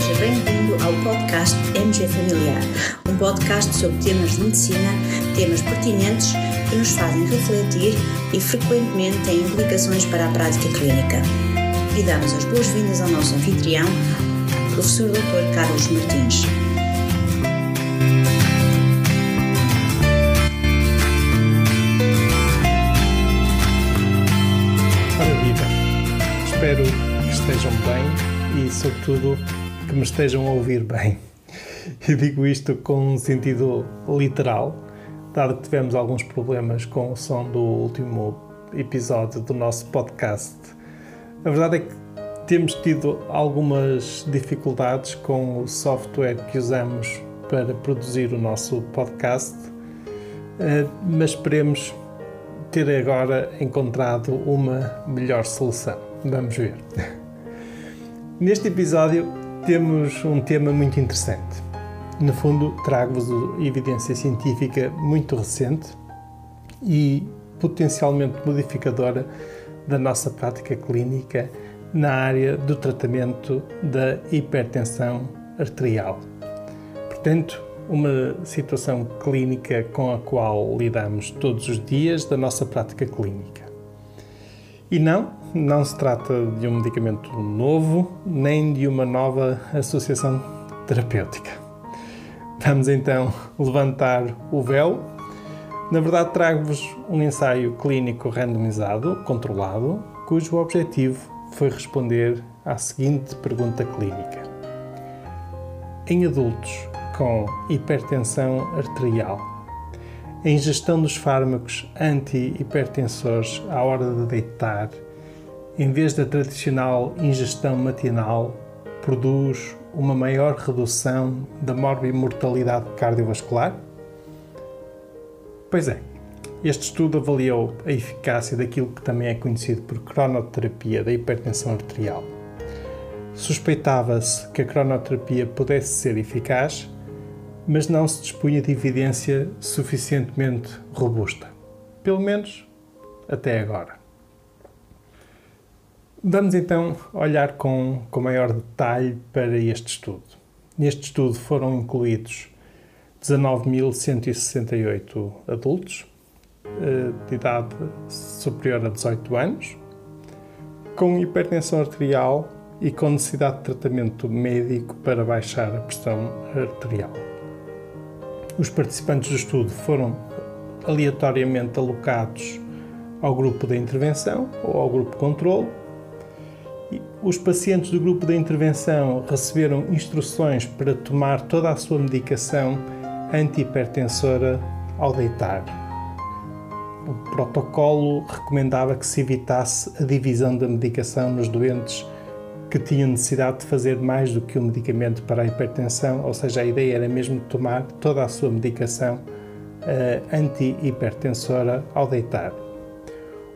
seja bem-vindo ao podcast MG Familiar, um podcast sobre temas de medicina, temas pertinentes que nos fazem refletir e frequentemente têm implicações para a prática clínica. E damos as boas-vindas ao nosso anfitrião, professor Dr. Carlos Martins. Olá, vida. Espero que estejam bem e, sobretudo, que me estejam a ouvir bem. E digo isto com um sentido literal, dado que tivemos alguns problemas com o som do último episódio do nosso podcast. A verdade é que temos tido algumas dificuldades com o software que usamos para produzir o nosso podcast, eh, mas esperemos ter agora encontrado uma melhor solução. Vamos ver. Neste episódio temos um tema muito interessante. No fundo, trago-vos evidência científica muito recente e potencialmente modificadora da nossa prática clínica na área do tratamento da hipertensão arterial. Portanto, uma situação clínica com a qual lidamos todos os dias da nossa prática clínica. E não, não se trata de um medicamento novo, nem de uma nova associação terapêutica. Vamos então levantar o véu. Na verdade, trago-vos um ensaio clínico randomizado, controlado, cujo objetivo foi responder à seguinte pergunta clínica: Em adultos com hipertensão arterial, a ingestão dos fármacos anti-hipertensores à hora de deitar, em vez da tradicional ingestão matinal, produz uma maior redução da morbimortalidade cardiovascular? Pois é, este estudo avaliou a eficácia daquilo que também é conhecido por cronoterapia da hipertensão arterial. Suspeitava-se que a cronoterapia pudesse ser eficaz, mas não se dispunha de evidência suficientemente robusta, pelo menos até agora. Vamos então olhar com, com maior detalhe para este estudo. Neste estudo foram incluídos 19.168 adultos eh, de idade superior a 18 anos, com hipertensão arterial e com necessidade de tratamento médico para baixar a pressão arterial. Os participantes do estudo foram aleatoriamente alocados ao grupo de intervenção ou ao grupo controle os pacientes do grupo de intervenção receberam instruções para tomar toda a sua medicação antihipertensora ao deitar. O protocolo recomendava que se evitasse a divisão da medicação nos doentes que tinham necessidade de fazer mais do que um medicamento para a hipertensão, ou seja, a ideia era mesmo tomar toda a sua medicação uh, antihipertensora ao deitar.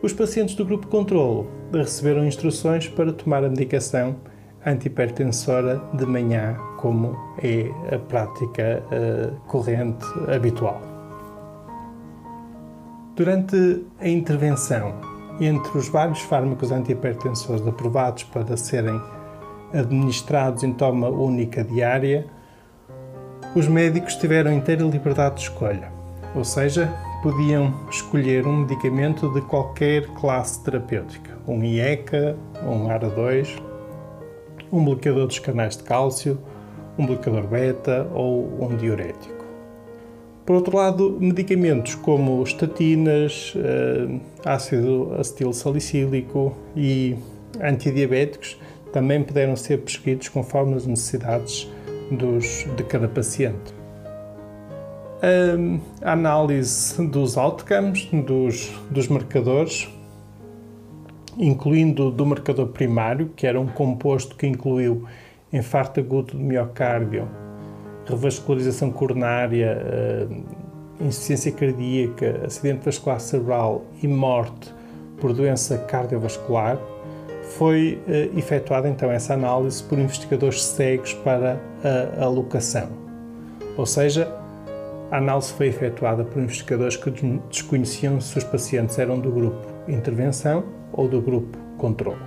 Os pacientes do grupo controlo receberam instruções para tomar a medicação antihipertensora de manhã, como é a prática uh, corrente habitual. Durante a intervenção, entre os vários fármacos antihipertensores aprovados para serem administrados em toma única diária, os médicos tiveram inteira liberdade de escolha, ou seja, podiam escolher um medicamento de qualquer classe terapêutica, um IECA, um ARA2, um bloqueador dos canais de cálcio, um bloqueador beta ou um diurético. Por outro lado, medicamentos como estatinas, eh, ácido acetil salicílico e antidiabéticos também puderam ser prescritos conforme as necessidades dos, de cada paciente a análise dos outcomes, dos, dos marcadores, incluindo do marcador primário, que era um composto que incluiu infarto agudo do miocárdio, revascularização coronária, insuficiência cardíaca, acidente vascular cerebral e morte por doença cardiovascular, foi uh, efetuada então essa análise por investigadores cegos para a alocação. Ou seja, a análise foi efetuada por investigadores que desconheciam se os pacientes eram do grupo intervenção ou do grupo controle.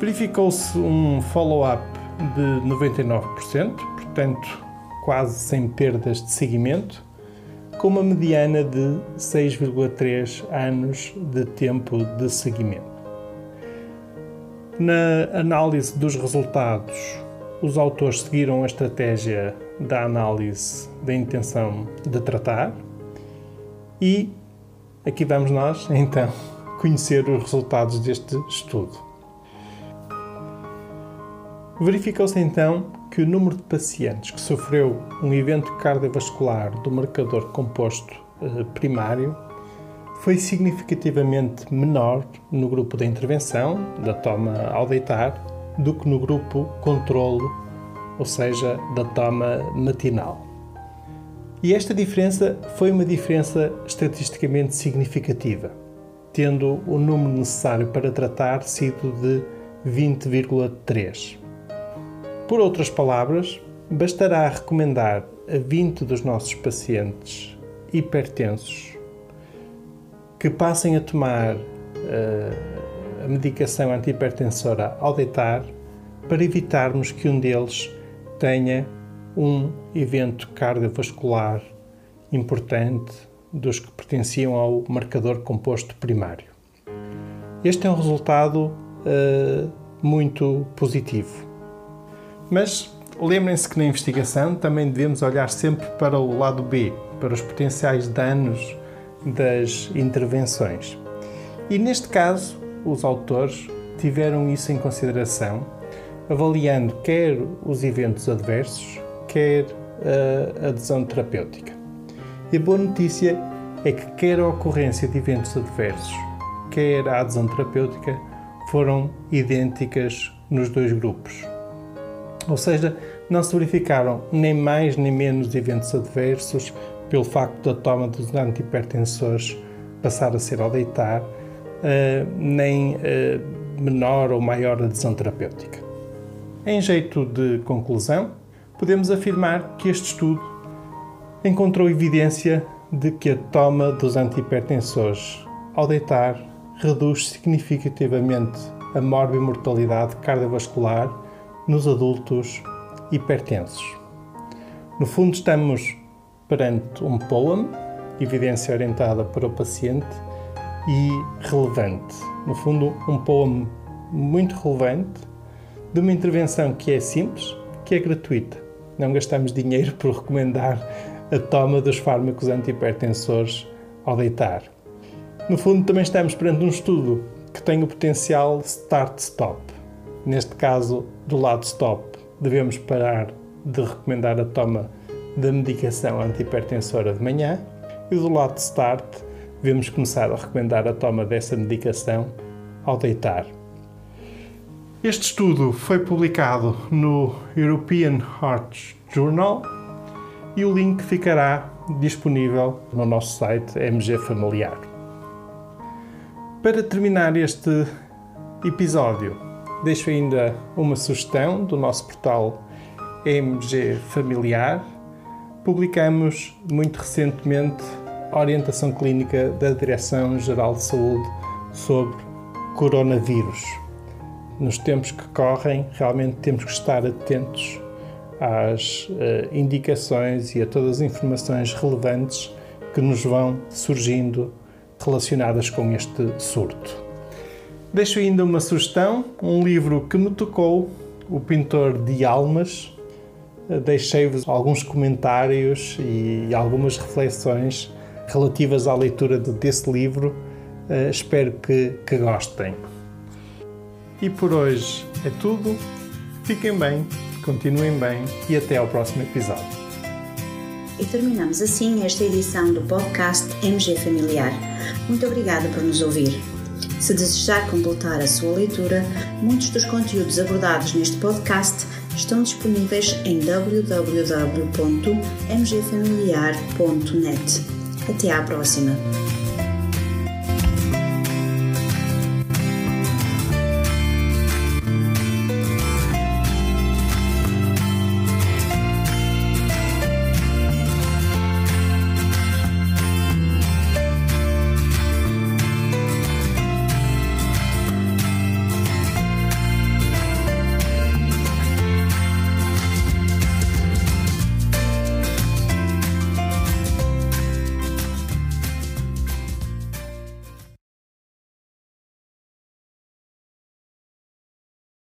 Verificou-se um follow-up de 99%, portanto, quase sem perdas de seguimento, com uma mediana de 6,3 anos de tempo de seguimento. Na análise dos resultados, os autores seguiram a estratégia da análise da intenção de tratar e aqui vamos nós então conhecer os resultados deste estudo. Verificou-se então que o número de pacientes que sofreu um evento cardiovascular do marcador composto eh, primário foi significativamente menor no grupo da intervenção, da toma ao deitar, do que no grupo controlo, ou seja, da toma matinal. E esta diferença foi uma diferença estatisticamente significativa, tendo o número necessário para tratar sido de 20,3. Por outras palavras, bastará recomendar a 20 dos nossos pacientes hipertensos que passem a tomar uh, a medicação antihipertensora ao deitar para evitarmos que um deles tenha um evento cardiovascular importante dos que pertenciam ao marcador composto primário. Este é um resultado uh, muito positivo. Mas lembrem-se que na investigação também devemos olhar sempre para o lado B, para os potenciais danos das intervenções. E neste caso, os autores tiveram isso em consideração, avaliando quer os eventos adversos, quer a adesão terapêutica. E a boa notícia é que quer a ocorrência de eventos adversos, quer a adesão terapêutica foram idênticas nos dois grupos. Ou seja, não se verificaram nem mais nem menos eventos adversos pelo facto da toma dos antihipertensores passar a ser ao deitar, uh, nem uh, menor ou maior adesão terapêutica. Em jeito de conclusão, podemos afirmar que este estudo encontrou evidência de que a toma dos antihipertensores ao deitar reduz significativamente a morbimortalidade cardiovascular nos adultos hipertensos. No fundo, estamos perante um POEM, evidência orientada para o paciente e relevante. No fundo, um POEM muito relevante de uma intervenção que é simples, que é gratuita. Não gastamos dinheiro por recomendar a toma dos fármacos antihipertensores ao deitar. No fundo, também estamos perante um estudo que tem o potencial start-stop. Neste caso, do lado stop, devemos parar de recomendar a toma da medicação antihipertensora de manhã e do lado start, devemos começar a recomendar a toma dessa medicação ao deitar. Este estudo foi publicado no European Heart Journal e o link ficará disponível no nosso site MG Familiar. Para terminar este episódio, Deixo ainda uma sugestão do nosso portal MG Familiar. Publicamos muito recentemente a orientação clínica da Direção-Geral de Saúde sobre coronavírus. Nos tempos que correm, realmente temos que estar atentos às uh, indicações e a todas as informações relevantes que nos vão surgindo relacionadas com este surto. Deixo ainda uma sugestão, um livro que me tocou, O Pintor de Almas. Deixei-vos alguns comentários e algumas reflexões relativas à leitura desse livro. Uh, espero que, que gostem. E por hoje é tudo. Fiquem bem, continuem bem e até ao próximo episódio. E terminamos assim esta edição do podcast MG Familiar. Muito obrigada por nos ouvir. Se desejar completar a sua leitura, muitos dos conteúdos abordados neste podcast estão disponíveis em www.mgfamiliar.net. Até à próxima!